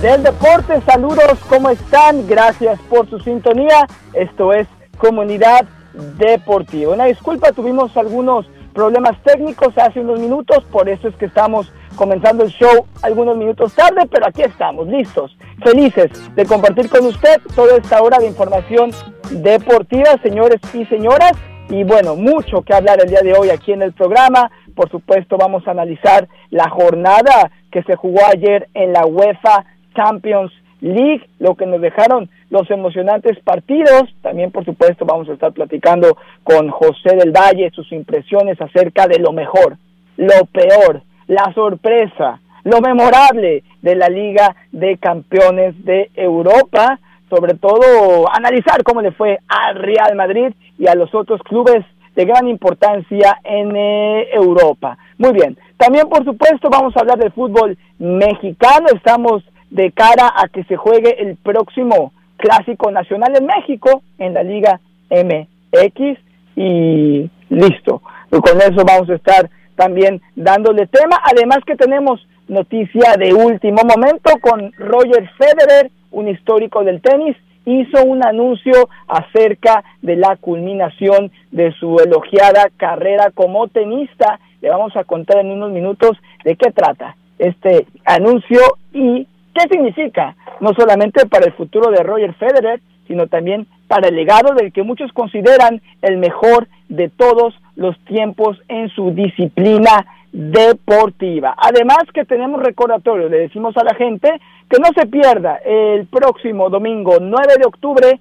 del deporte. Saludos, ¿cómo están? Gracias por su sintonía. Esto es Comunidad Deportiva. Una disculpa, tuvimos algunos problemas técnicos hace unos minutos, por eso es que estamos comenzando el show algunos minutos tarde, pero aquí estamos, listos, felices de compartir con usted toda esta hora de información deportiva, señores y señoras. Y bueno, mucho que hablar el día de hoy aquí en el programa. Por supuesto, vamos a analizar la jornada que se jugó ayer en la UEFA Champions League, lo que nos dejaron los emocionantes partidos. También, por supuesto, vamos a estar platicando con José del Valle sus impresiones acerca de lo mejor, lo peor, la sorpresa, lo memorable de la Liga de Campeones de Europa. Sobre todo, analizar cómo le fue al Real Madrid y a los otros clubes de gran importancia en eh, Europa. Muy bien, también por supuesto vamos a hablar del fútbol mexicano. Estamos de cara a que se juegue el próximo clásico nacional en México en la Liga MX y listo. con eso vamos a estar también dándole tema. Además que tenemos noticia de último momento con Roger Federer, un histórico del tenis, hizo un anuncio acerca de la culminación de su elogiada carrera como tenista. Le vamos a contar en unos minutos de qué trata este anuncio y ¿Qué significa? No solamente para el futuro de Roger Federer, sino también para el legado del que muchos consideran el mejor de todos los tiempos en su disciplina deportiva. Además que tenemos recordatorio, le decimos a la gente que no se pierda el próximo domingo 9 de octubre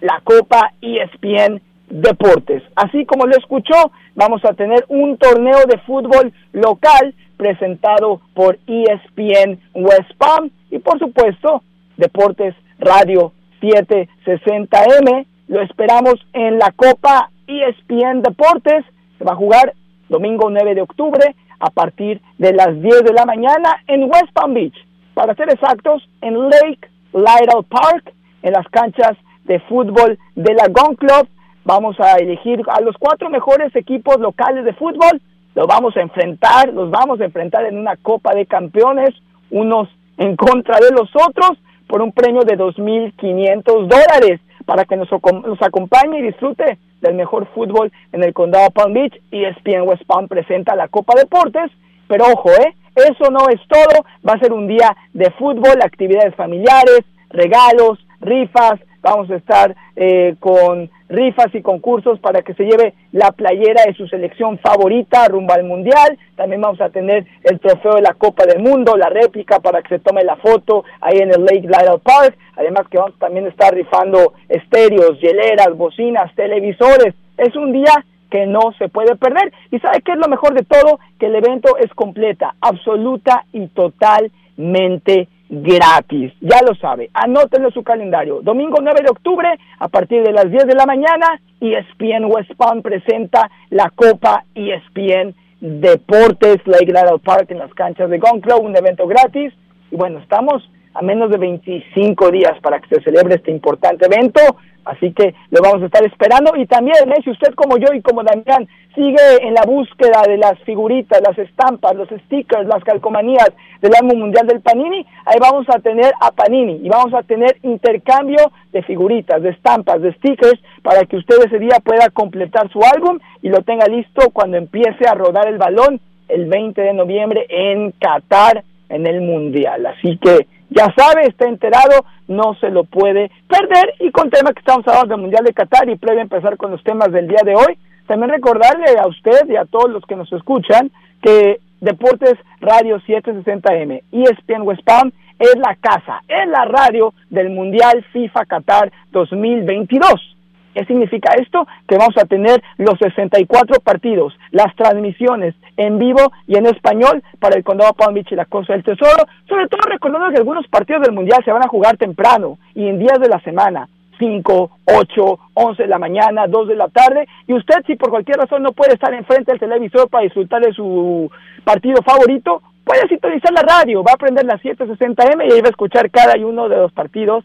la Copa ESPN Deportes. Así como lo escuchó, vamos a tener un torneo de fútbol local presentado por ESPN West Palm y por supuesto Deportes Radio 760M. Lo esperamos en la Copa ESPN Deportes. Se va a jugar domingo 9 de octubre a partir de las 10 de la mañana en West Palm Beach. Para ser exactos, en Lake Lytle Park, en las canchas de fútbol de la Gun Club. Vamos a elegir a los cuatro mejores equipos locales de fútbol los vamos a enfrentar, los vamos a enfrentar en una Copa de Campeones, unos en contra de los otros, por un premio de 2.500 dólares, para que nos, nos acompañe y disfrute del mejor fútbol en el condado Palm Beach. y ESPN West Palm presenta la Copa Deportes, pero ojo, ¿eh? Eso no es todo, va a ser un día de fútbol, actividades familiares, regalos, rifas, vamos a estar eh, con rifas y concursos para que se lleve la playera de su selección favorita rumbo al mundial. También vamos a tener el trofeo de la Copa del Mundo, la réplica para que se tome la foto ahí en el Lake Lytle Park. Además que vamos también a estar rifando estéreos, hieleras, bocinas, televisores. Es un día que no se puede perder. ¿Y sabe qué es lo mejor de todo? Que el evento es completa, absoluta y totalmente gratis. Ya lo sabe, anótenlo su calendario. Domingo 9 de octubre, a partir de las 10 de la mañana, ESPN West Palm presenta la Copa ESPN Deportes Lake Lateral Park en las canchas de Gun Club, un evento gratis. Y bueno, estamos a menos de 25 días para que se celebre este importante evento. Así que lo vamos a estar esperando. Y también, ¿eh? si usted como yo y como Damián sigue en la búsqueda de las figuritas, las estampas, los stickers, las calcomanías del álbum mundial del Panini, ahí vamos a tener a Panini y vamos a tener intercambio de figuritas, de estampas, de stickers para que usted ese día pueda completar su álbum y lo tenga listo cuando empiece a rodar el balón el 20 de noviembre en Qatar en el Mundial. Así que ya sabe, está enterado, no se lo puede perder. Y con tema que estamos hablando del Mundial de Qatar y previo a empezar con los temas del día de hoy, también recordarle a usted y a todos los que nos escuchan que Deportes Radio 760M y ESPN West Palm es la casa, es la radio del Mundial FIFA Qatar 2022. ¿Qué significa esto? Que vamos a tener los 64 partidos, las transmisiones en vivo y en español para el Condado Palm Beach y la Costa del Tesoro, sobre todo recordando que algunos partidos del Mundial se van a jugar temprano y en días de la semana. 5, 8, 11 de la mañana, 2 de la tarde. Y usted, si por cualquier razón no puede estar enfrente del televisor para disfrutar de su partido favorito, puede sintonizar la radio, va a aprender las 760M y ahí va a escuchar cada uno de los partidos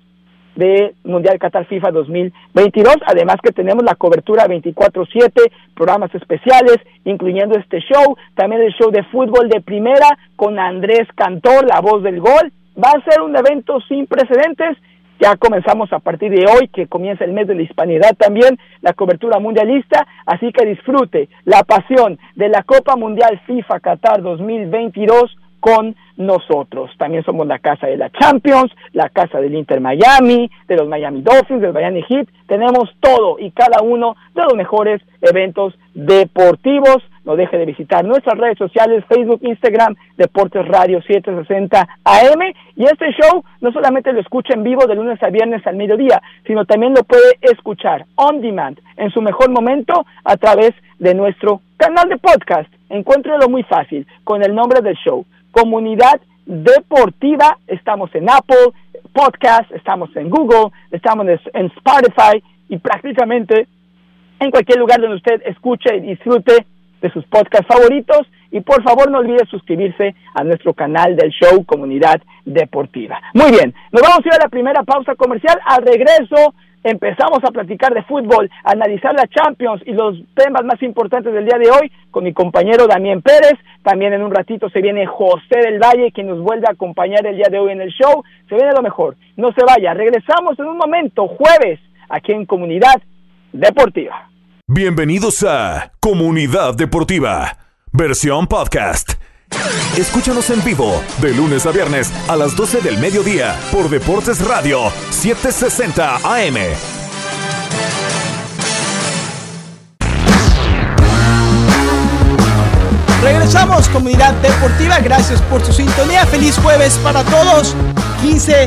de Mundial Qatar FIFA 2022, además que tenemos la cobertura 24/7, programas especiales, incluyendo este show, también el show de fútbol de primera con Andrés Cantor, la voz del gol. Va a ser un evento sin precedentes. Ya comenzamos a partir de hoy, que comienza el mes de la hispanidad también, la cobertura mundialista, así que disfrute la pasión de la Copa Mundial FIFA Qatar 2022 con nosotros. También somos la casa de la Champions, la casa del Inter Miami, de los Miami Dolphins, del Miami Heat. Tenemos todo y cada uno de los mejores eventos deportivos. No deje de visitar nuestras redes sociales, Facebook, Instagram, Deportes Radio 760 AM. Y este show no solamente lo escucha en vivo de lunes a viernes al mediodía, sino también lo puede escuchar on demand en su mejor momento a través de nuestro canal de podcast. Encuéntrelo muy fácil con el nombre del show comunidad deportiva. Estamos en Apple Podcast, estamos en Google, estamos en Spotify y prácticamente en cualquier lugar donde usted escuche y disfrute de sus podcasts favoritos. Y por favor no olvide suscribirse a nuestro canal del show Comunidad Deportiva. Muy bien, nos vamos a ir a la primera pausa comercial. Al regreso empezamos a platicar de fútbol, a analizar la Champions y los temas más importantes del día de hoy con mi compañero Damián Pérez. También en un ratito se viene José del Valle, quien nos vuelve a acompañar el día de hoy en el show. Se viene lo mejor. No se vaya. Regresamos en un momento, jueves, aquí en Comunidad Deportiva. Bienvenidos a Comunidad Deportiva, versión podcast. Escúchanos en vivo de lunes a viernes a las 12 del mediodía por Deportes Radio 760 AM. Regresamos, comunidad deportiva. Gracias por su sintonía. Feliz jueves para todos. 15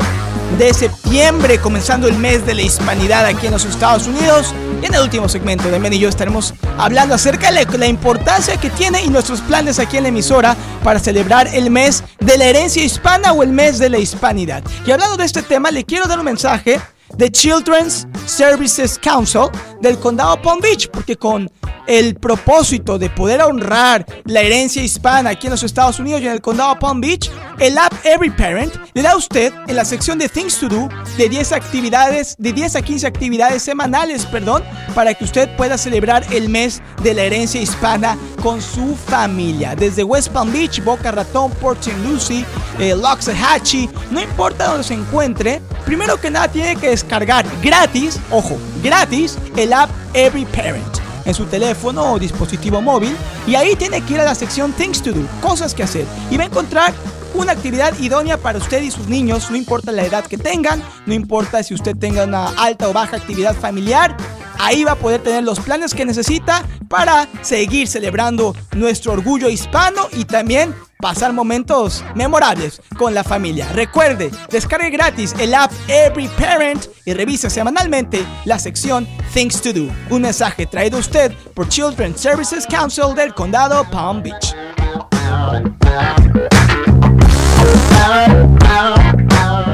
de septiembre, comenzando el mes de la hispanidad aquí en los Estados Unidos. Y en el último segmento de Men y yo estaremos hablando acerca de la importancia que tiene y nuestros planes aquí en la emisora para celebrar el mes de la herencia hispana o el mes de la hispanidad. Y hablando de este tema, le quiero dar un mensaje de Children's Services Council del condado Palm Beach, porque con el propósito de poder honrar la herencia hispana aquí en los Estados Unidos y en el condado Palm Beach, el app Every Parent le da a usted en la sección de Things to Do de 10 actividades, de 10 a 15 actividades semanales, perdón, para que usted pueda celebrar el mes de la herencia hispana con su familia. Desde West Palm Beach, Boca Ratón, Port St. Lucie, eh, Loxahatchee, no importa dónde se encuentre, primero que nada tiene que descargar gratis, ojo, gratis, el app Every Parent en su teléfono o dispositivo móvil y ahí tiene que ir a la sección Things to Do, cosas que hacer. Y va a encontrar una actividad idónea para usted y sus niños, no importa la edad que tengan, no importa si usted tenga una alta o baja actividad familiar, ahí va a poder tener los planes que necesita para seguir celebrando nuestro orgullo hispano y también pasar momentos memorables con la familia. Recuerde, descargue gratis el app Every Parent y revise semanalmente la sección Things to Do. Un mensaje traído a usted por Children's Services Council del condado Palm Beach.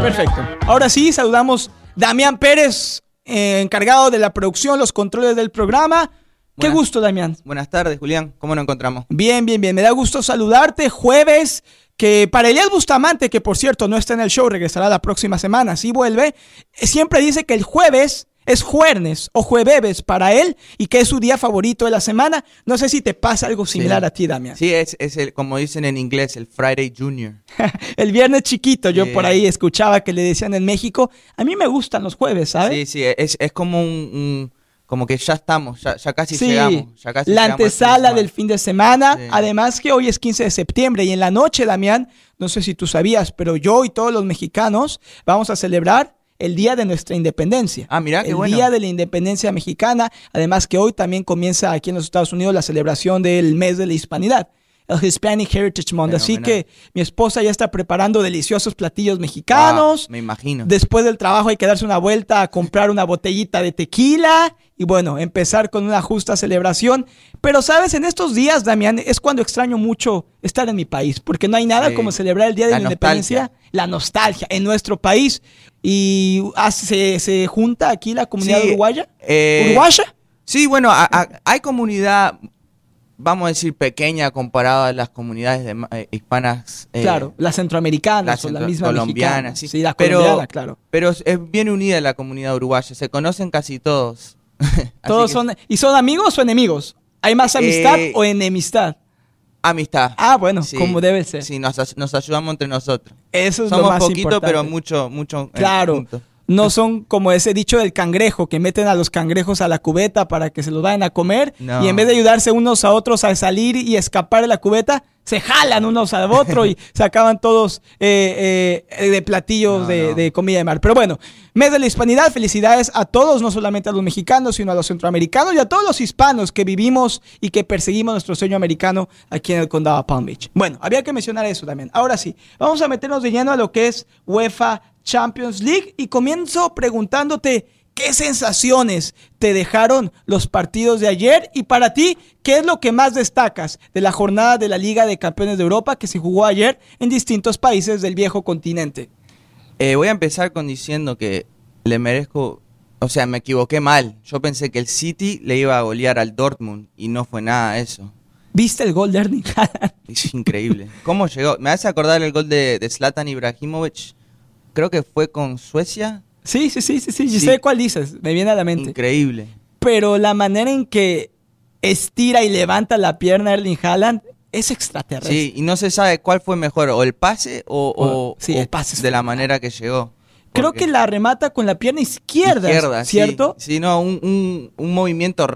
Perfecto. Ahora sí, saludamos Damián Pérez, eh, encargado de la producción, los controles del programa. Qué gusto, Damián. Buenas tardes, Julián. ¿Cómo nos encontramos? Bien, bien, bien. Me da gusto saludarte. Jueves, que para Elias Bustamante, que por cierto no está en el show, regresará la próxima semana, si vuelve, siempre dice que el jueves es jueves o jueves para él y que es su día favorito de la semana. No sé si te pasa algo similar a ti, Damián. Sí, es, es el, como dicen en inglés, el Friday Junior. el viernes chiquito, yo por ahí escuchaba que le decían en México. A mí me gustan los jueves, ¿sabes? Sí, sí, es, es como un, como que ya estamos, ya, casi llegamos. Ya casi la antesala del fin de semana. Además que hoy es 15 de septiembre y en la noche, Damián, no sé si tú sabías, pero yo y todos los mexicanos vamos a celebrar el día de nuestra independencia. Ah, mira, qué el día de la independencia mexicana. Además que hoy también comienza aquí en los Estados Unidos la celebración del mes de la hispanidad el Hispanic Heritage Month. Así que mi esposa ya está preparando deliciosos platillos mexicanos. me imagino. Después del trabajo hay que darse una vuelta a comprar una botellita de tequila y bueno, empezar con una justa celebración. Pero sabes, en estos días, Damián, es cuando extraño mucho estar en mi país, porque no hay nada Sí. como celebrar el Día de la, La Independencia, la nostalgia en nuestro país. Y ah, se, se junta aquí la comunidad Sí, uruguaya. eh, ¿Uruguaya? Sí, bueno, a- a- hay comunidad, vamos a decir, pequeña comparada a las comunidades de, eh, hispanas. eh, claro, la centroamericana la o la centro- misma colombiana, mexicana. sí. Sí, la Pero- colombiana, claro. Pero es bien unida la comunidad uruguaya, se conocen casi todos. Todos que- son, ¿Y son amigos o enemigos? ¿Hay más amistad Eh, o enemistad? Amistad. Ah, bueno, Sí, como debe ser. Sí, nos, ayudamos entre nosotros. Eso es lo Somos más poquito, importante. pero mucho, mucho. eh, Claro. No son como ese dicho del cangrejo, que meten a los cangrejos a la cubeta para que se los vayan a comer No. y en vez de ayudarse unos a otros a salir y escapar de la cubeta, se jalan unos al otro y se acaban todos eh, eh, de platillos No, de, no. de comida de mar. Pero bueno, mes de la hispanidad, felicidades a todos, no solamente a los mexicanos, sino a los centroamericanos y a todos los hispanos que vivimos y que perseguimos nuestro sueño americano aquí en el condado de Palm Beach. Bueno, había que mencionar eso también. Ahora sí, vamos a meternos de lleno a lo que es UEFA Champions League y comienzo preguntándote qué sensaciones te dejaron los partidos de ayer y para ti, ¿qué es lo que más destacas de la jornada de la Liga de Campeones de Europa que se jugó ayer en distintos países del viejo continente? Eh, voy a empezar con diciendo que le merezco. O sea, me equivoqué mal. Yo pensé que el City le iba a golear al Dortmund y no fue nada eso. ¿Viste el gol de Erling Haaland? Es increíble. ¿Cómo llegó? Me hace acordar el gol de, de Zlatan Ibrahimovic. Creo que fue con Suecia. Sí, sí, sí, sí, sí, yo Sí. sé cuál dices, me viene a la mente. Increíble. Pero la manera en que estira y levanta la pierna Erling Haaland es extraterrestre. Sí, y no se sabe cuál fue mejor, o el pase o, o- Sí, o el pase de la manera que llegó. Creo que la remata con la pierna izquierda, izquierda, sí. ¿cierto? Sí, no, un, un- un movimiento,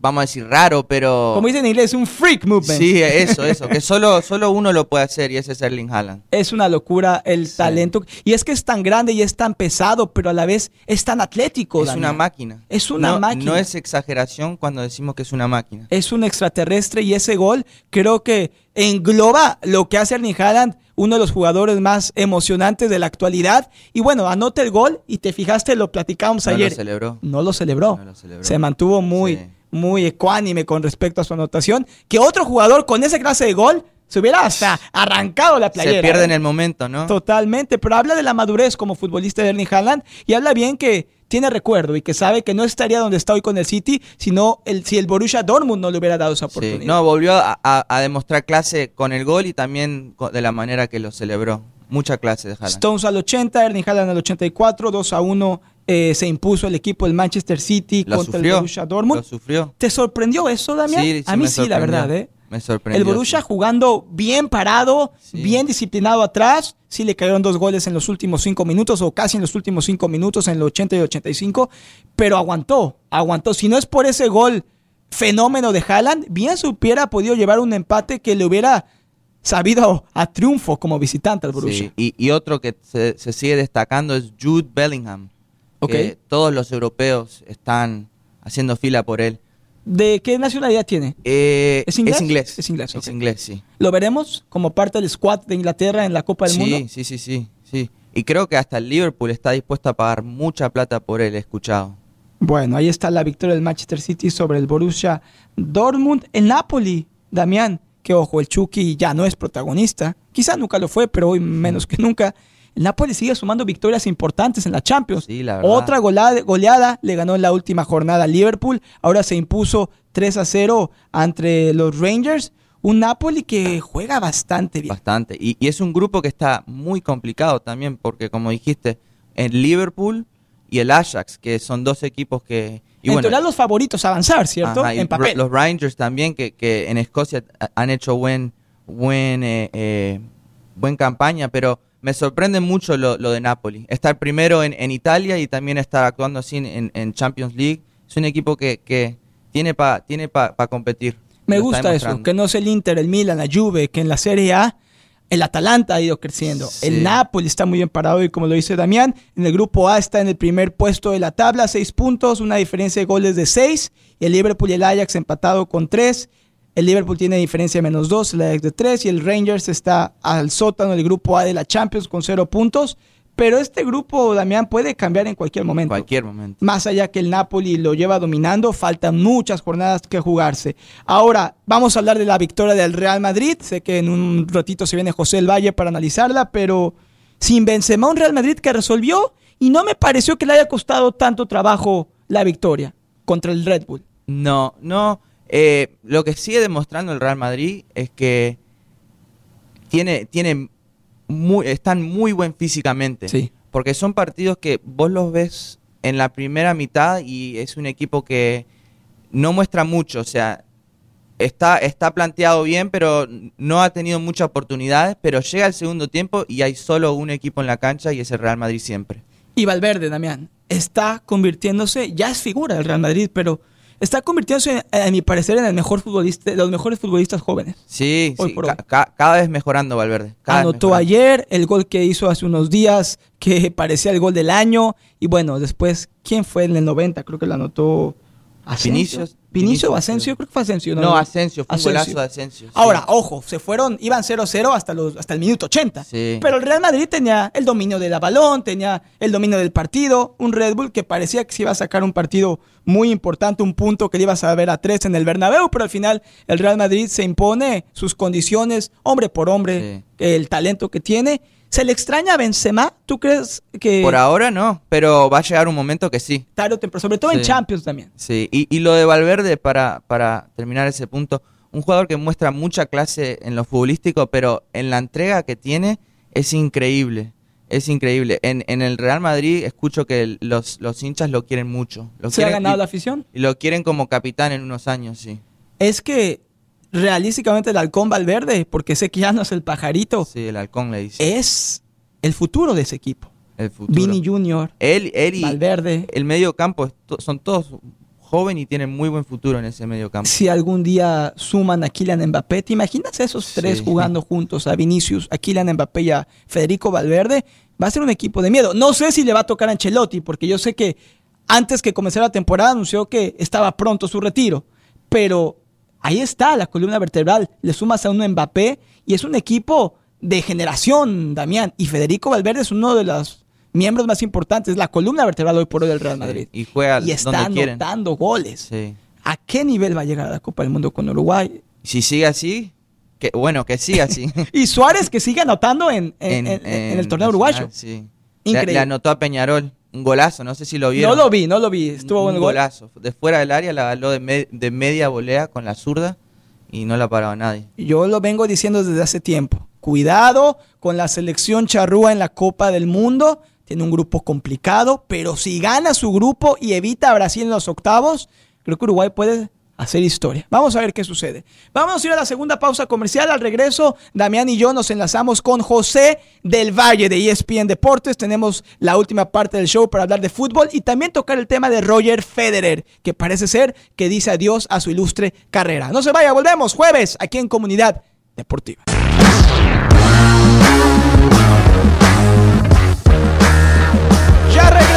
vamos a decir, raro, pero... Como dicen en inglés, un freak movement. Sí, eso, eso, que solo, solo uno lo puede hacer y ese es Erling Haaland. Es una locura el Sí. talento. Y es que es tan grande y es tan pesado, pero a la vez es tan atlético. Es una máquina. Es una No- máquina. No es exageración cuando decimos que es una máquina. Es un extraterrestre y ese gol creo que engloba lo que hace Erling Haaland, uno de los jugadores más emocionantes de la actualidad. Y bueno, anota el gol y te fijaste, lo platicamos No lo ayer. celebró. No lo celebró. No lo celebró. Se mantuvo muy, Sí. Muy ecuánime con respecto a su anotación. Que otro jugador con esa clase de gol se hubiera hasta arrancado la playera. Se pierde ¿eh? en el momento, ¿no? Totalmente, pero habla de la madurez como futbolista de Erling Haaland y habla bien que tiene recuerdo y que sabe que no estaría donde está hoy con el City sino el, si el Borussia Dortmund no le hubiera dado esa Sí. oportunidad. No, volvió a, a- a demostrar clase con el gol y también de la manera que lo celebró. Mucha clase de Haaland. Stones al 80, Erling Haaland al 84, 2 a 1 eh, se impuso el equipo del Manchester City Lo contra el. Borussia Dortmund. Lo sufrió. ¿Te sorprendió eso, Damián? Sí, sí, a mí sí, la verdad, ¿eh? Me sorprendió. El Borussia sí. jugando bien parado, bien disciplinado atrás. Sí le cayeron dos goles en los últimos cinco minutos o casi en los últimos cinco minutos, en el 80 y 85, pero aguantó, aguantó. Si no es por ese gol fenómeno de Haaland, bien se hubiera podido llevar un empate que le hubiera sabido a triunfo como visitante al Borussia. Sí, Y, y otro que se, se sigue destacando es Jude Bellingham. Ok. Que todos los europeos están haciendo fila por él. ¿De qué nacionalidad tiene? Eh, ¿Es inglés? Es inglés. Es inglés, ok. Es inglés, sí. ¿Lo veremos como parte del squad de Inglaterra en la Copa del sí, Mundo? sí, sí, sí, sí. Y creo que hasta el Liverpool está dispuesto a pagar mucha plata por él, he escuchado. Bueno, ahí está la victoria del Manchester City sobre el Borussia Dortmund. El Napoli, Damián, que ojo, el Chucky ya no es protagonista. Quizá nunca lo fue, pero hoy menos que nunca. El Napoli sigue sumando victorias importantes en la Champions. Sí, la verdad. Otra goleada, goleada le ganó en la última jornada al Liverpool. Ahora se impuso 3 a 0 ante los Rangers. Un Napoli que juega bastante bien. Bastante. Y, y es un grupo que está muy complicado también, porque como dijiste, el Liverpool y el Ajax, que son dos equipos que... Y en bueno, teoría los favoritos a avanzar, ¿cierto? Ajá, en papel. Los Rangers también, que, que en Escocia ha- han hecho buen, buen, eh, eh, buen campaña, pero me sorprende mucho lo, lo de Napoli. Estar primero en, en Italia y también estar actuando así en, en Champions League. Es un equipo que, que tiene para tiene pa, pa competir. Me Lo gusta eso, que no es el Inter, el Milan, la Juve, que en la Serie A el Atalanta ha ido creciendo. Sí. El Napoli está muy bien parado y como lo dice Damián, en el grupo A está en el primer puesto de la tabla, seis puntos, una diferencia de goles de seis. Y el Liverpool y el Ajax empatado con tres. El Liverpool tiene diferencia de menos dos, el Ajax de tres. Y el Rangers está al sótano del grupo A de la Champions con cero puntos. Pero este grupo, Damián, puede cambiar en cualquier momento. Cualquier momento. Más allá que el Napoli lo lleva dominando, faltan muchas jornadas que jugarse. Ahora, vamos a hablar de la victoria del Real Madrid. Sé que en un ratito se viene José El Valle para analizarla, pero sin Benzema, un Real Madrid que resolvió y no me pareció que le haya costado tanto trabajo la victoria contra el Red Bull. No, no. Eh, lo que sigue demostrando el Real Madrid es que tiene, tiene muy, están muy buen físicamente. Sí. Porque son partidos que vos los ves en la primera mitad y es un equipo que no muestra mucho. O sea, está, está planteado bien, pero no ha tenido muchas oportunidades. Pero llega el segundo tiempo y hay solo un equipo en la cancha y es el Real Madrid siempre. Y Valverde, Damián, está convirtiéndose, ya es figura del Real Madrid, pero está convirtiéndose, a mi parecer, en el mejor futbolista, de los mejores futbolistas jóvenes. Sí, Hoy sí, por hoy. ca- cada vez mejorando Valverde. cada Anotó mejorando. ayer el gol que hizo hace unos días, que parecía el gol del año. Y bueno, después, ¿quién fue en el 90? Creo que lo anotó Asensio. Vinicio o Asensio, creo. que fue Asensio. No, Asensio, fue un Asensio. golazo de Asensio. sí. Ahora, ojo, se fueron, iban 0-0 hasta, los, hasta el minuto 80. Sí. Pero el Real Madrid tenía el dominio del balón, tenía el dominio del partido, un Red Bull que parecía que se iba a sacar un partido muy importante, un punto que le ibas a ver a tres en el Bernabéu, pero al final el Real Madrid se impone sus condiciones, hombre por hombre, el talento que tiene. ¿Se le extraña a Benzema? ¿Tú crees que Por ahora no, pero va a llegar un momento que sí. tarde o temprano, sobre todo en. Champions también? Sí, y, y lo de Valverde, para, para terminar ese punto, un jugador que muestra mucha clase en lo futbolístico, pero en la entrega que tiene es increíble. Es increíble. En, en el Real Madrid escucho que los, los hinchas lo quieren mucho. Lo ¿Se ha ganado y- la afición? y lo quieren como capitán en unos años, sí. Es que realísticamente el halcón Valverde, porque sé que ya no es el pajarito, Sí, el halcón le dice. es el futuro de ese equipo. el futuro. Vini Junior, Él, él y Valverde. el medio campo son todos jóvenes y tienen muy buen futuro en ese medio campo. Si algún día suman a Kylian Mbappé, ¿te imaginas esos Sí. tres jugando juntos? A Vinicius, a Kylian Mbappé y a Federico Valverde. Va a ser un equipo de miedo. No sé si le va a tocar a Ancelotti, porque yo sé que antes que comenzara la temporada anunció que estaba pronto su retiro. Pero ahí está la columna vertebral. Le sumas a un Mbappé y es un equipo de generación, Damián. Y Federico Valverde es uno de los miembros más importantes, la columna vertebral hoy por hoy del Real Madrid. Y juega y está anotando goles. Sí. ¿A qué nivel va a llegar a la Copa del Mundo con Uruguay? Si sigue así, que bueno, que siga así. Y Suárez que sigue anotando en, en- en- en el torneo uruguayo. Sí. Increíble. Le, le anotó a Peñarol un golazo, no sé si lo vieron. No lo vi, no lo vi. Estuvo un gol. golazo. De fuera del área la agarró de, me- de media volea con la zurda y no la paraba nadie. Yo lo vengo diciendo desde hace tiempo. Cuidado con la selección charrúa en la Copa del Mundo. Tiene un grupo complicado, pero si gana su grupo y evita a Brasil en los octavos, creo que Uruguay puede hacer historia. Vamos a ver qué sucede. Vamos a ir a la segunda pausa comercial. Al regreso, Damián y yo nos enlazamos con José del Valle de ESPN Deportes. Tenemos la última parte del show para hablar de fútbol y también tocar el tema de Roger Federer, que parece ser que dice adiós a su ilustre carrera. No se vaya, volvemos jueves aquí en Comunidad Deportiva.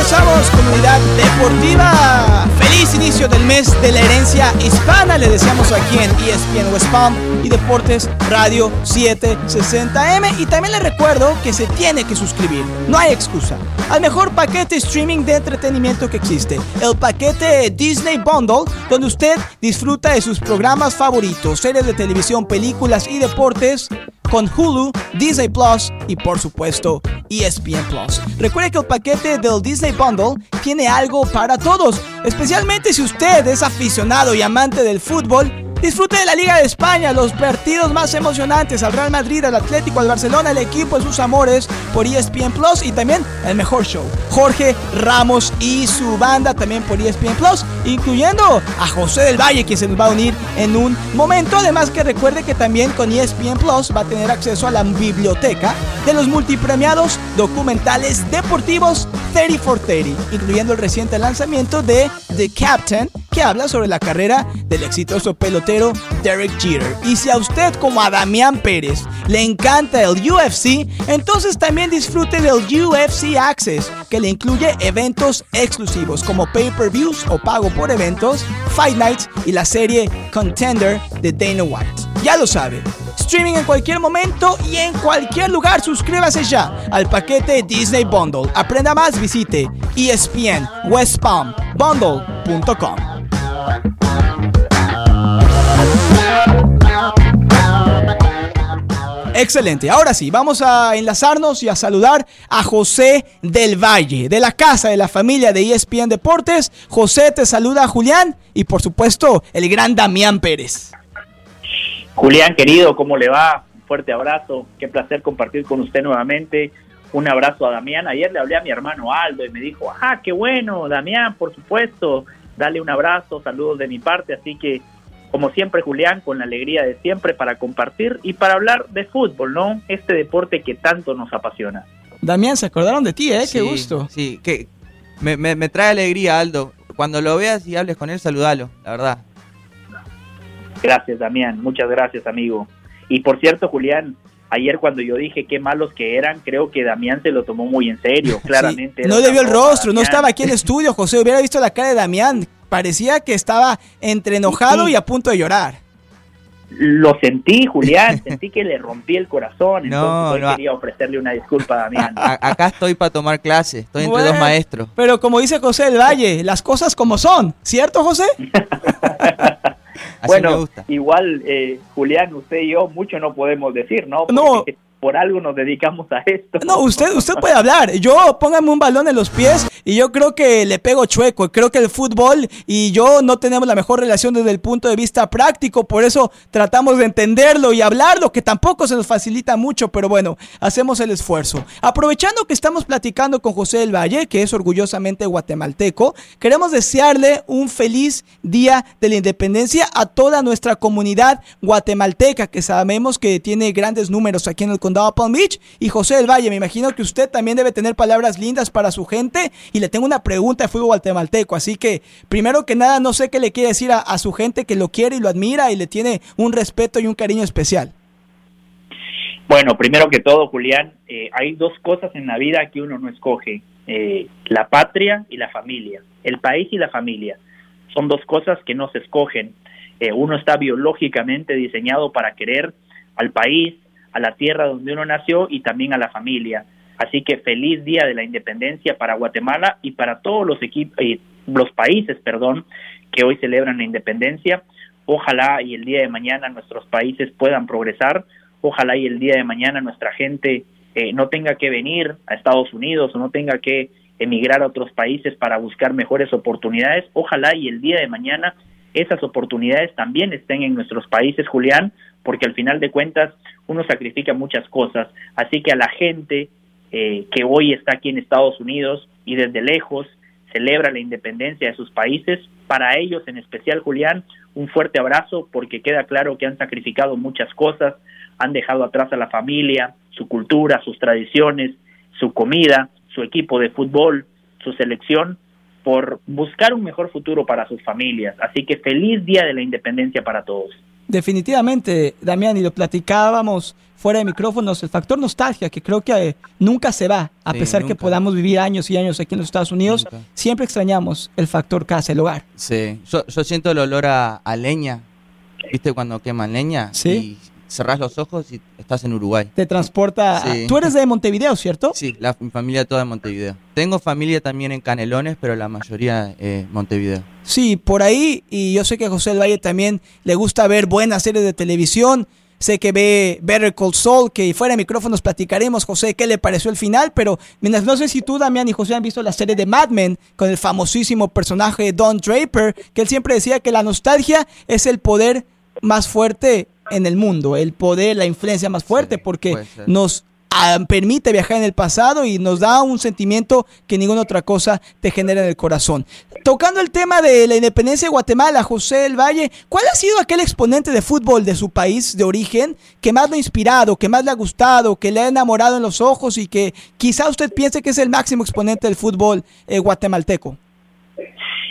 Regresamos, comunidad deportiva. Feliz inicio del mes de la herencia hispana. Le deseamos aquí en ESPN West Palm y Deportes Radio 760M. Y también le recuerdo que se tiene que suscribir. No hay excusa. Al mejor paquete streaming de entretenimiento que existe. El paquete Disney Bundle, donde usted disfruta de sus programas favoritos, series de televisión, películas y deportes con Hulu, Disney Plus y por supuesto ESPN Plus. Recuerde que el paquete del Disney Bundle tiene algo para todos, especialmente si usted es aficionado y amante del fútbol. Disfrute de la Liga de España, los partidos más emocionantes al Real Madrid, al Atlético, al Barcelona, el equipo de sus amores por ESPN Plus y también el mejor show. Jorge Ramos y su banda también por ESPN Plus, incluyendo a José del Valle, quien se nos va a unir en un momento. Además que recuerde que también con ESPN Plus va a tener acceso a la biblioteca de los multipremiados documentales deportivos 30 for 30, incluyendo el reciente lanzamiento de The Captain, que habla sobre la carrera del exitoso pelotero Derek Jeter. Y si a usted, como a Damián Pérez, le encanta el UFC, entonces también disfrute del UFC Access, que le incluye eventos exclusivos como pay-per-views o pago por eventos, Fight Nights y la serie Contender de Dana White. Ya lo sabe, streaming en cualquier momento y en cualquier lugar. Suscríbase ya al paquete Disney Bundle. Aprenda más, visite espnwestpalmbundle.com. Excelente. Ahora sí, vamos a enlazarnos y a saludar a José del Valle, de la casa de la familia de ESPN Deportes. José, te saluda Julián y por supuesto el gran Damián Pérez. Julián, querido, ¿cómo le va? Un fuerte abrazo. Qué placer compartir con usted nuevamente. Un abrazo a Damián. Ayer le hablé a mi hermano Aldo y me dijo, ajá, qué bueno, Damián, por supuesto. Dale un abrazo, saludos de mi parte. Así que como siempre, Julián, con la alegría de siempre para compartir y para hablar de fútbol, ¿no? Este deporte que tanto nos apasiona. Damián, se acordaron de ti, ¿eh? Qué gusto. Sí, que me, me, trae alegría, Aldo. Cuando lo veas y hables con él, saludalo, la verdad. Gracias, Damián. Muchas gracias, amigo. Y por cierto, Julián, ayer cuando yo dije qué malos que eran, creo que Damián se lo tomó muy en serio, claramente. no le vio el rostro, no estaba aquí en el estudio, José, hubiera visto la cara de Damián parecía que estaba entre enojado y a punto de llorar. Lo sentí, Julián, sentí que le rompí el corazón, entonces no, quería ofrecerle una disculpa a Damián. acá estoy para tomar clases, estoy entre dos maestros. Pero como dice José del Valle, las cosas como son, ¿cierto, José? bueno, igual, eh, Julián, usted y yo mucho no podemos decir, ¿no? no, por algo nos dedicamos a esto. No, usted, usted puede hablar. Yo póngame un balón en los pies y yo creo que le pego chueco. Creo que el fútbol y yo no tenemos la mejor relación desde el punto de vista práctico. Por eso tratamos de entenderlo y hablarlo, que tampoco se nos facilita mucho, pero bueno, hacemos el esfuerzo. Aprovechando que estamos platicando con José del Valle, que es orgullosamente guatemalteco, queremos desearle un feliz día de la independencia a toda nuestra comunidad guatemalteca, que sabemos que tiene grandes números aquí en el condado Palm Beach. Y José del Valle, me imagino que usted también debe tener palabras lindas para su gente. Y le tengo una pregunta de fútbol guatemalteco. Así que, primero que nada, no sé qué le quiere decir a, su gente que lo quiere y lo admira y le tiene un respeto y un cariño especial. Bueno, primero que todo, Julián, eh, hay dos cosas en la vida que uno no escoge. Eh, la patria y la familia. El país y la familia. Son dos cosas que no se escogen. Eh, uno está biológicamente diseñado para querer al país, a la tierra donde uno nació y también a la familia. Así que feliz día de la independencia para Guatemala y para todos los equipos, eh, los países, perdón, que hoy celebran la independencia. Ojalá y el día de mañana nuestros países puedan progresar. Ojalá y el día de mañana nuestra gente eh, no tenga que venir a Estados Unidos o no tenga que emigrar a otros países para buscar mejores oportunidades. Ojalá y el día de mañana esas oportunidades también estén en nuestros países, Julián, porque al final de cuentas uno sacrifica muchas cosas. Así que a la gente eh, que hoy está aquí en Estados Unidos y desde lejos celebra la independencia de sus países, para ellos en especial, Julián, un fuerte abrazo porque queda claro que han sacrificado muchas cosas, han dejado atrás a la familia, su cultura, sus tradiciones, su comida, su equipo de fútbol, su selección, por buscar un mejor futuro para sus familias. Así que feliz Día de la Independencia para todos. Definitivamente, Damián, y lo platicábamos fuera de micrófonos, el factor nostalgia, que creo que eh, nunca se va, a pesar que podamos vivir años y años aquí en los Estados Unidos, siempre extrañamos el factor casa, el hogar. Sí, yo, siento el olor a, leña, ¿viste cuando queman leña? Sí cerrás los ojos y estás en Uruguay. Te transporta. Tú eres de Montevideo, ¿cierto? Sí, la, mi familia toda de Montevideo. Tengo familia también en Canelones, pero la mayoría eh, Montevideo. Sí, por ahí, y yo sé que a José del Valle también le gusta ver buenas series de televisión. Sé que ve Better Call Saul, que fuera de micrófonos platicaremos, José, qué le pareció el final, pero mientras no sé si tú, Damián y José han visto la serie de Mad Men con el famosísimo personaje Don Draper, que él siempre decía que la nostalgia es el poder más fuerte en el mundo, el poder, la influencia más fuerte, porque nos ah, permite viajar en el pasado y nos da un sentimiento que ninguna otra cosa te genera en el corazón. Tocando el tema de la independencia de Guatemala, José del Valle, ¿cuál ha sido aquel exponente de fútbol de su país de origen que más lo ha inspirado, que más le ha gustado, que le ha enamorado en los ojos y que quizá usted piense que es el máximo exponente del fútbol eh, guatemalteco?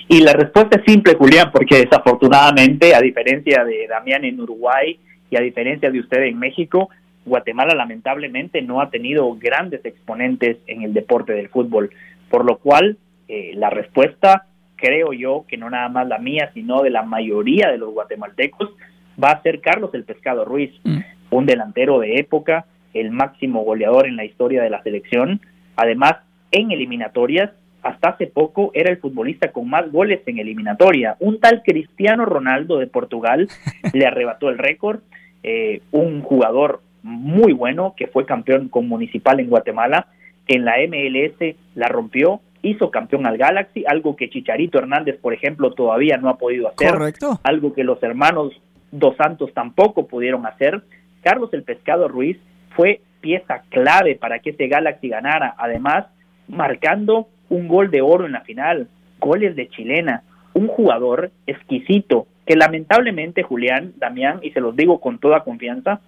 Y la respuesta es simple, Julián, porque desafortunadamente, a diferencia de Damián en Uruguay y a diferencia de usted en México, Guatemala lamentablemente no ha tenido grandes exponentes en el deporte del fútbol, por lo cual eh, la respuesta, creo yo, que no nada más la mía, sino de la mayoría de los guatemaltecos, va a ser Carlos el Pescado Ruiz. Mm. un delantero de época, el máximo goleador en la historia de la selección. Además, en eliminatorias, hasta hace poco era el futbolista con más goles en eliminatoria. Un tal Cristiano Ronaldo de Portugal le arrebató el récord. Eh, un jugador muy bueno que fue campeón con Municipal en Guatemala. En la MLS la rompió, hizo campeón al Galaxy, algo que Chicharito Hernández, por ejemplo, todavía no ha podido hacer. Correcto. Algo que los hermanos Dos Santos tampoco pudieron hacer. Carlos el Pescado Ruiz fue pieza clave para que ese Galaxy ganara, además marcando un gol de oro en la final, goles de chilena, un jugador exquisito que lamentablemente Julián, Damián, y se los digo con toda confianza,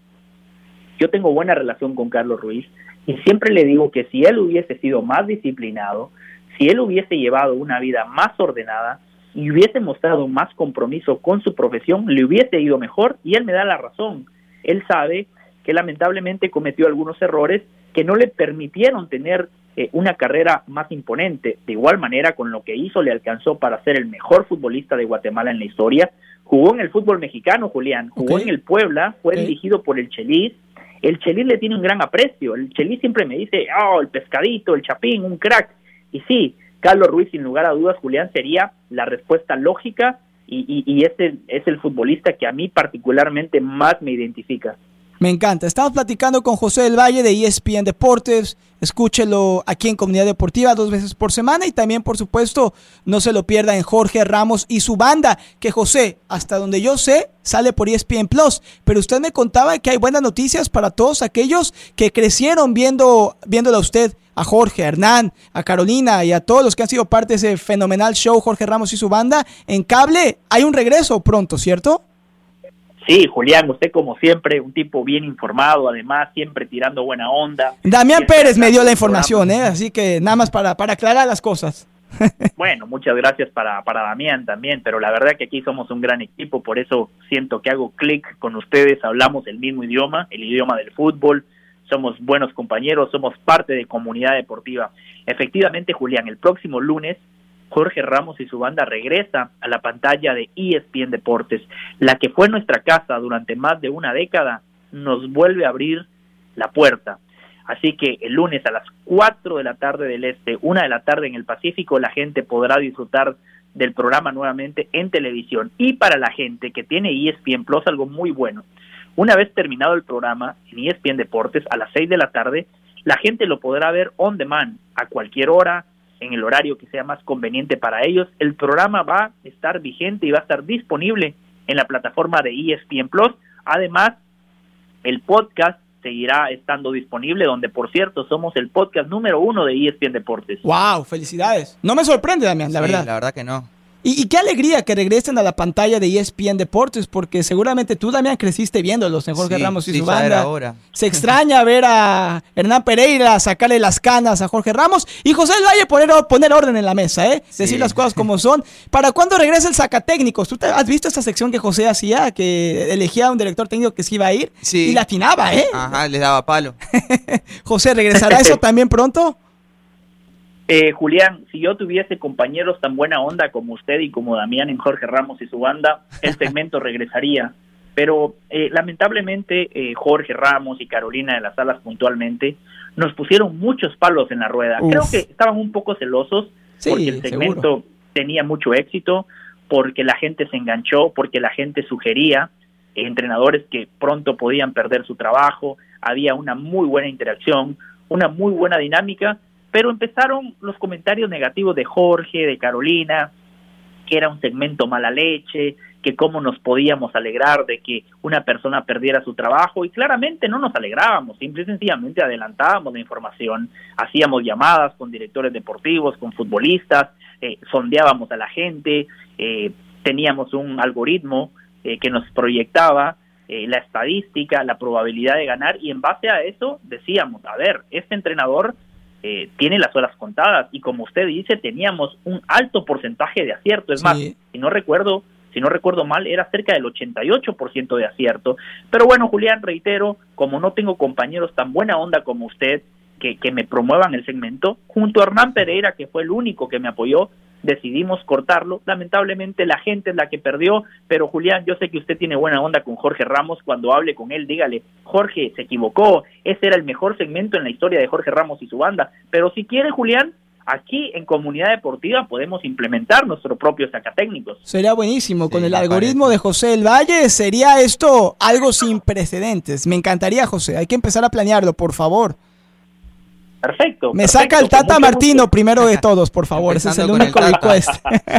yo tengo buena relación con Carlos Ruiz y siempre le digo que si él hubiese sido más disciplinado, si él hubiese llevado una vida más ordenada y hubiese mostrado más compromiso con su profesión, le hubiese ido mejor y él me da la razón. Él sabe que lamentablemente cometió algunos errores que no le permitieron tener eh, una carrera más imponente. De igual manera, con lo que hizo, le alcanzó para ser el mejor futbolista de Guatemala en la historia. Jugó en el fútbol mexicano, Julián, jugó en el Puebla, fue dirigido por el Chelis. El Chelis le tiene un gran aprecio. El Chelis siempre me dice, oh, el pescadito, el chapín, un crack. Y sí, Carlos Ruiz, sin lugar a dudas, Julián, sería la respuesta lógica y, y, este es el futbolista que a mí particularmente más me identifica. Me encanta. Estamos platicando con José del Valle de ESPN Deportes. Escúchelo aquí en Comunidad Deportiva dos veces por semana y también, por supuesto, no se lo pierda en Jorge Ramos y su banda, que José, hasta donde yo sé, sale por ESPN Plus. Pero usted me contaba que hay buenas noticias para todos aquellos que crecieron viendo, viéndola a usted, a Jorge, a Hernán, a Carolina y a todos los que han sido parte de ese fenomenal show Jorge Ramos y su banda. En cable hay un regreso pronto, ¿cierto? Sí, Julián, usted como siempre, un tipo bien informado, además siempre tirando buena onda. Damián Pérez me dio la información, ¿eh? así que nada más para, para aclarar las cosas. Bueno, muchas gracias para, para Damián también, pero la verdad que aquí somos un gran equipo, por eso siento que hago clic con ustedes, hablamos el mismo idioma, el idioma del fútbol, somos buenos compañeros, somos parte de comunidad deportiva. Efectivamente, Julián, el próximo lunes Jorge Ramos y su banda regresa a la pantalla de ESPN Deportes. La que fue nuestra casa durante más de una década nos vuelve a abrir la puerta. Así que el lunes a las 4 de la tarde del Este, una de la tarde en el Pacífico, la gente podrá disfrutar del programa nuevamente en televisión. Y para la gente que tiene ESPN Plus, algo muy bueno. Una vez terminado el programa en ESPN Deportes a las 6 de la tarde, la gente lo podrá ver on demand a cualquier hora, en el horario que sea más conveniente para ellos. El programa va a estar vigente y va a estar disponible en la plataforma de ESPN Plus. Además, el podcast seguirá estando disponible, donde por cierto somos el podcast número uno de ESPN Deportes. ¡Wow! ¡Felicidades! No me sorprende, Damián, la verdad. La verdad que no. Y, qué alegría que regresen a la pantalla de ESPN Deportes, porque seguramente tú, Damián, creciste viéndolos en Jorge Ramos y su banda. Se extraña ver a Hernán Pereira sacarle las canas a Jorge Ramos y José Valle poner, poner orden en la mesa, ¿eh? Decir las cosas como son. ¿Para cuándo regresa el sacatécnicos? ¿Tú te, has visto esta sección que José hacía, que elegía a un director técnico que se iba a ir? Sí. Y la atinaba, ¿eh? Ajá, le daba palo. José, ¿regresará eso también pronto? Eh, Julián, si yo tuviese compañeros tan buena onda como usted y como Damián en Jorge Ramos y su banda, el segmento regresaría. Pero eh, lamentablemente eh, Jorge Ramos y Carolina de las Salas puntualmente nos pusieron muchos palos en la rueda. Creo que estaban un poco celosos porque el segmento tenía mucho éxito, porque la gente se enganchó, porque la gente sugería entrenadores que pronto podían perder su trabajo, había una muy buena interacción, una muy buena dinámica pero empezaron los comentarios negativos de Jorge, de Carolina, que era un segmento mala leche, que cómo nos podíamos alegrar de que una persona perdiera su trabajo. Y claramente no nos alegrábamos, simple y sencillamente adelantábamos la información, hacíamos llamadas con directores deportivos, con futbolistas, eh, sondeábamos a la gente, eh, teníamos un algoritmo eh, que nos proyectaba la estadística, la probabilidad de ganar. Y en base a eso decíamos, a ver, este entrenador eh, tiene las horas contadas. Y como usted dice teníamos un alto porcentaje de acierto. Es más si no recuerdo si no recuerdo mal era cerca del 88% de acierto. Pero bueno Julián reitero como no tengo compañeros tan buena onda como usted que, que me promuevan el segmento junto a Hernán Pereira que fue el único que me apoyó decidimos cortarlo. Lamentablemente la gente es la que perdió, pero Julián, yo sé que usted tiene buena onda con Jorge Ramos. Cuando hable con él, dígale, Jorge se equivocó, ese era el mejor segmento en la historia de Jorge Ramos y su banda. Pero si quiere, Julián, aquí en Comunidad Deportiva podemos implementar nuestros propios sacatécnicos. Sería buenísimo. Con el algoritmo de José El Valle sería esto algo sin precedentes. Me encantaría, José. Hay que empezar a planearlo, por favor. Perfecto. Me saca el Tata Martino primero de todos, por favor. Ese es el único request.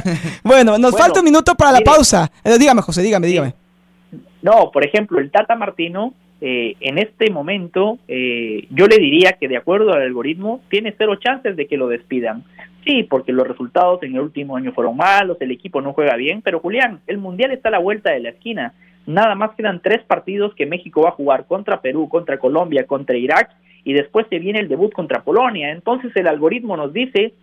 bueno, nos falta un minuto para la pausa. Eh, dígame, José, dígame, dígame. No, por ejemplo, el Tata Martino, eh, en este momento, eh, yo le diría que de acuerdo al algoritmo, tiene cero chances de que lo despidan. Sí, porque los resultados en el último año fueron malos, el equipo no juega bien, pero Julián, el Mundial está a la vuelta de la esquina. Nada más quedan tres partidos que México va a jugar contra Perú, contra Colombia, contra Irak y después se viene el debut contra Polonia. Entonces el algoritmo nos dice,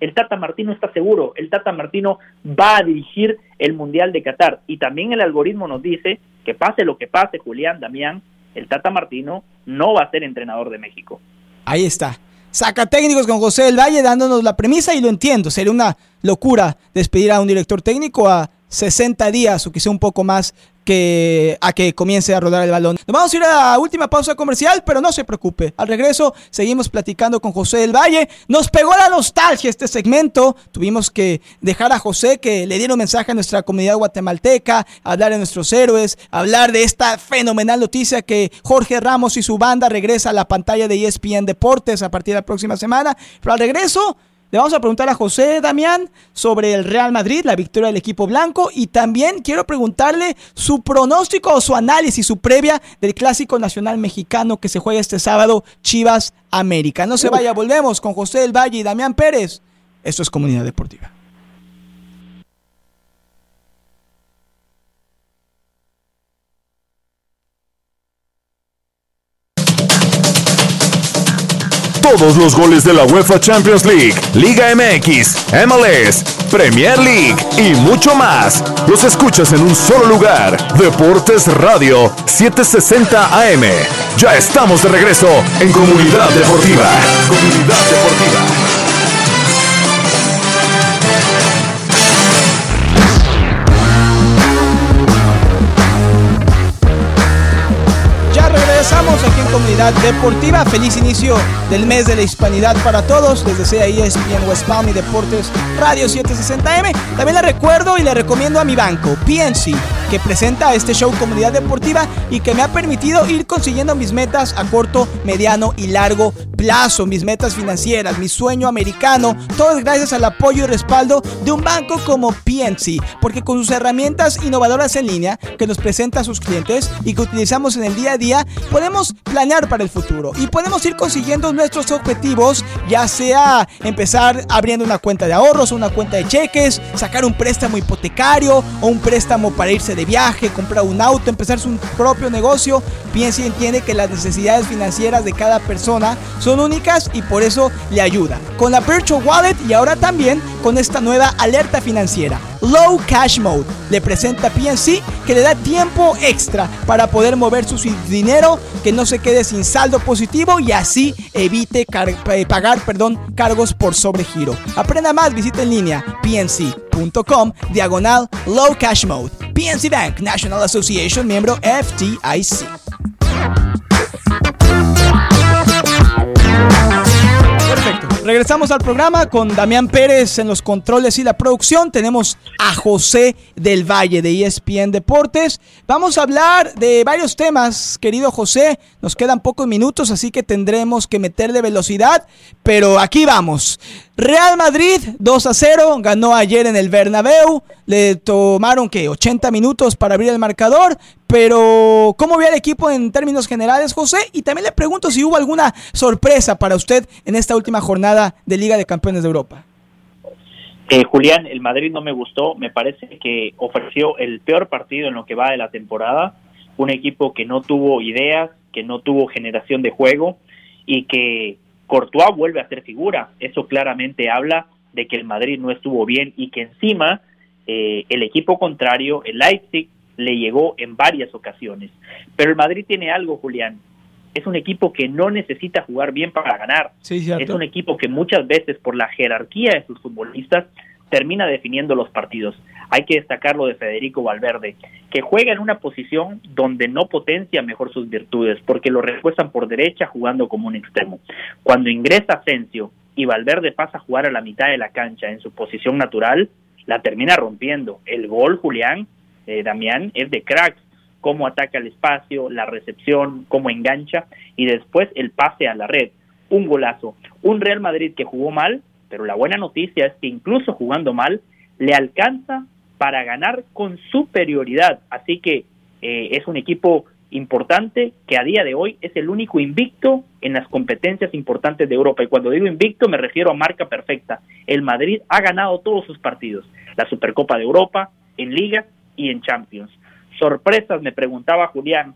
el Tata Martino está seguro, el Tata Martino va a dirigir el Mundial de Qatar. Y también el algoritmo nos dice que pase lo que pase, Julián, Damián, el Tata Martino no va a ser entrenador de México. Ahí está. Saca técnicos con José del Valle dándonos la premisa y lo entiendo. Sería una locura despedir a un director técnico a 60 días o quizá un poco más que, a que comience a rodar el balón. Nos vamos a ir a la última pausa comercial, pero no se preocupe. Al regreso seguimos platicando con José del Valle. Nos pegó la nostalgia este segmento. Tuvimos que dejar a José que le diera un mensaje a nuestra comunidad guatemalteca, hablar de nuestros héroes, hablar de esta fenomenal noticia que Jorge Ramos y su banda regresa a la pantalla de ESPN Deportes a partir de la próxima semana. Pero al regreso le vamos a preguntar a José Damián sobre el Real Madrid, la victoria del equipo blanco, y también quiero preguntarle su pronóstico o su análisis, su previa del Clásico Nacional Mexicano que se juega este sábado, Chivas América. No se vaya, volvemos con José del Valle y Damián Pérez. Esto es Comunidad Deportiva. Todos los goles de la UEFA Champions League, Liga MX, MLS, Premier League y mucho más. Los escuchas en un solo lugar. Deportes Radio 760 AM. Ya estamos de regreso en Comunidad Deportiva. Comunidad Deportiva. Comunidad Deportiva. Feliz inicio del mes de la hispanidad para todos. Les desea ESPN West Palm y Deportes Radio 760M. También le recuerdo y le recomiendo a mi banco, PNC, que presenta este show Comunidad Deportiva y que me ha permitido ir consiguiendo mis metas a corto, mediano y largo plazo, mis metas financieras, mi sueño americano, todo es gracias al apoyo y respaldo de un banco como PNC, porque con sus herramientas innovadoras en línea que nos presenta a sus clientes y que utilizamos en el día a día, podemos planear para el futuro y podemos ir consiguiendo nuestros objetivos, ya sea empezar abriendo una cuenta de ahorros, una cuenta de cheques, sacar un préstamo hipotecario o un préstamo para irse de viaje, comprar un auto, empezar su propio negocio. PNC entiende que las necesidades financieras de cada persona son son únicas y por eso le ayuda. Con la Virtual Wallet y ahora también con esta nueva alerta financiera. Low Cash Mode le presenta PNC que le da tiempo extra para poder mover su dinero, que no se quede sin saldo positivo y así evite eh, pagar perdón, cargos por sobregiro. Aprenda más, visita en línea pnc.com diagonal Low Cash Mode. PNC Bank National Association, miembro FTIC. Regresamos al programa con Damián Pérez en los controles y la producción. Tenemos a José del Valle de ESPN Deportes. Vamos a hablar de varios temas, querido José. Nos quedan pocos minutos, así que tendremos que meterle velocidad. Pero aquí vamos. Real Madrid 2 a 0, ganó ayer en el Bernabéu, le tomaron que 80 minutos para abrir el marcador, pero ¿cómo ve el equipo en términos generales, José? Y también le pregunto si hubo alguna sorpresa para usted en esta última jornada de Liga de Campeones de Europa. Eh, Julián, el Madrid no me gustó, me parece que ofreció el peor partido en lo que va de la temporada, un equipo que no tuvo ideas, que no tuvo generación de juego y que Courtois vuelve a ser figura. Eso claramente habla de que el Madrid no estuvo bien y que encima eh, el equipo contrario, el Leipzig, le llegó en varias ocasiones. Pero el Madrid tiene algo, Julián. Es un equipo que no necesita jugar bien para ganar. es un equipo que muchas veces por la jerarquía de sus futbolistas termina definiendo los partidos. Hay que destacar lo de Federico Valverde, que juega en una posición donde no potencia mejor sus virtudes, porque lo refuerzan por derecha jugando como un extremo. Cuando ingresa Asensio y Valverde pasa a jugar a la mitad de la cancha en su posición natural, la termina rompiendo. El gol, Julián, eh, Damián, es de cracks, cómo ataca el espacio, la recepción, cómo engancha y después el pase a la red. Un golazo. Un Real Madrid que jugó mal, pero la buena noticia es que incluso jugando mal, le alcanza para ganar con superioridad. Así que eh, es un equipo importante que a día de hoy es el único invicto en las competencias importantes de Europa. Y cuando digo invicto me refiero a marca perfecta. El Madrid ha ganado todos sus partidos. La Supercopa de Europa, en Liga y en Champions. Sorpresas, me preguntaba Julián.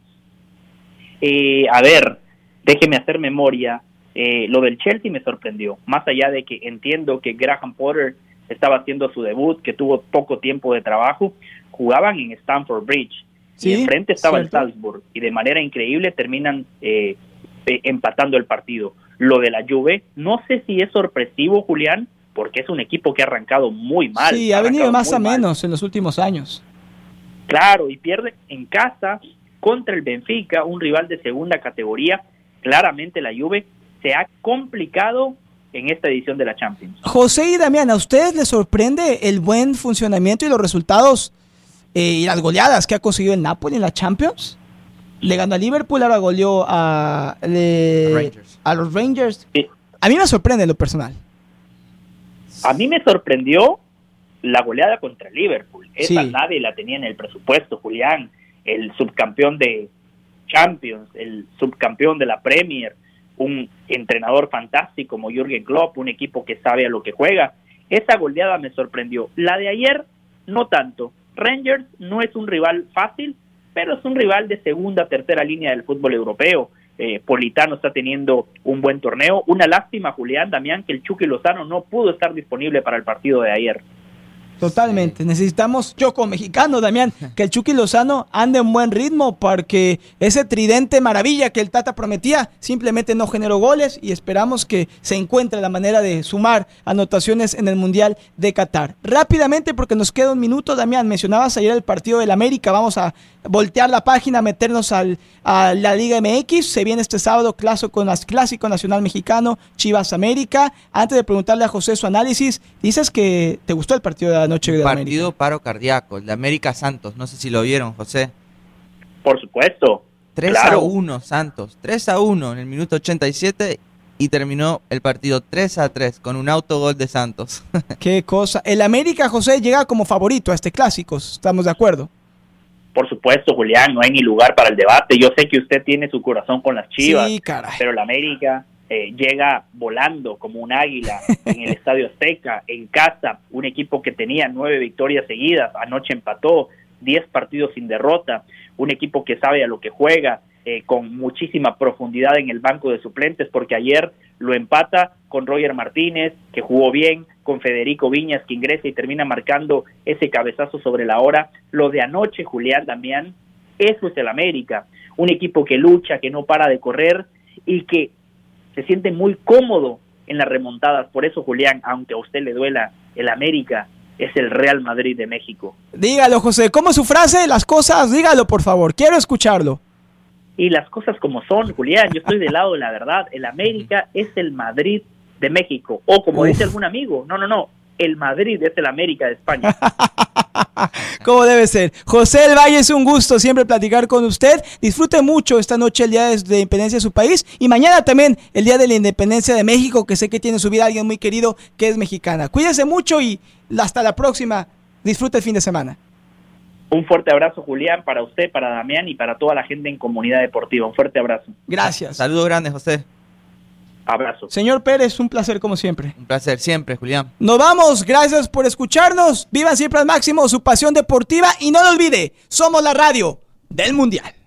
Eh, a ver, déjeme hacer memoria. Eh, lo del Chelsea me sorprendió. Más allá de que entiendo que Graham Potter estaba haciendo su debut, que tuvo poco tiempo de trabajo, jugaban en Stamford Bridge. y enfrente estaba el Salzburg y de manera increíble terminan eh, eh, empatando el partido. Lo de la Juve, no sé si es sorpresivo, Julián, porque es un equipo que ha arrancado muy mal. Sí, ha, venido más a menos en los últimos años. Claro, y pierde en casa contra el Benfica, un rival de segunda categoría. Claramente la Juve se ha complicado en esta edición de la Champions. José y Damián, ¿a ustedes les sorprende el buen funcionamiento y los resultados eh, y las goleadas que ha conseguido el Napoli en la Champions? Le ganó a Liverpool, ahora goleó a, a los Rangers. A mí me sorprende lo personal. A mí me sorprendió la goleada contra Liverpool. Esa nadie la tenía en el presupuesto, Julián. El subcampeón de Champions, el subcampeón de la Premier, un entrenador fantástico como Jürgen Klopp, un equipo que sabe a lo que juega. Esa goleada me sorprendió. La de ayer, no tanto. Rangers no es un rival fácil, pero es un rival de segunda, tercera línea del fútbol europeo. Eh, Politano está teniendo un buen torneo. Una lástima, Julián Damián, que el Chucky Lozano no pudo estar disponible para el partido de ayer. Totalmente. Necesitamos, yo como mexicano, Damián, que el Chucky Lozano ande en buen ritmo porque ese tridente maravilla que el Tata prometía simplemente no generó goles y esperamos que se encuentre la manera de sumar anotaciones en el Mundial de Qatar. Rápidamente, porque nos queda un minuto, Damián, mencionabas ayer el partido del América. Vamos a voltear la página, meternos al, a la Liga MX. Se viene este sábado clásico, con las Clásico Nacional Mexicano, Chivas América. Antes de preguntarle a José su análisis, dices que te gustó el partido de la noche de Partido paro cardíaco, el de América Santos. No sé si lo vieron, José. Por supuesto. 3 a 1, Santos. 3 a 1 en el minuto 87 y terminó el partido 3 a 3 con un autogol de Santos. Qué cosa. El América, José, llega como favorito a este clásico. ¿Estamos de acuerdo? Por supuesto, Julián, no hay ni lugar para el debate. Yo sé que usted tiene su corazón con las chivas, pero la América eh, llega volando como un águila en el Estadio Azteca, en casa, un equipo que tenía nueve victorias seguidas, anoche empató, diez partidos sin derrota, un equipo que sabe a lo que juega, eh, con muchísima profundidad en el banco de suplentes, porque ayer lo empata con Roger Martínez, que jugó bien, con Federico Viñas, que ingresa y termina marcando ese cabezazo sobre la hora. Lo de anoche, Julián Damián, eso es el América, un equipo que lucha, que no para de correr y que se siente muy cómodo en las remontadas. Por eso, Julián, aunque a usted le duela, el América es el Real Madrid de México. Dígalo, José, ¿cómo es su frase? Las cosas, dígalo, por favor, quiero escucharlo. Y las cosas como son, Julián, yo estoy del lado de la verdad. El América es el Madrid de México. O como dice algún amigo, no, no, no, el Madrid es el América de España. Como debe ser. José El Valle, es un gusto siempre platicar con usted. Disfrute mucho esta noche el Día de la Independencia de su país y mañana también el Día de la Independencia de México, que sé que tiene su vida alguien muy querido que es mexicana. Cuídese mucho y hasta la próxima. Disfrute el fin de semana. Un fuerte abrazo, Julián, para usted, para Damián y para toda la gente en Comunidad Deportiva. Un fuerte abrazo. Gracias. Saludos grandes, José. Abrazo. Señor Pérez, un placer como siempre. Un placer siempre, Julián. Nos vamos, gracias por escucharnos. Vivan siempre al máximo su pasión deportiva y no lo olvide, somos la radio del Mundial.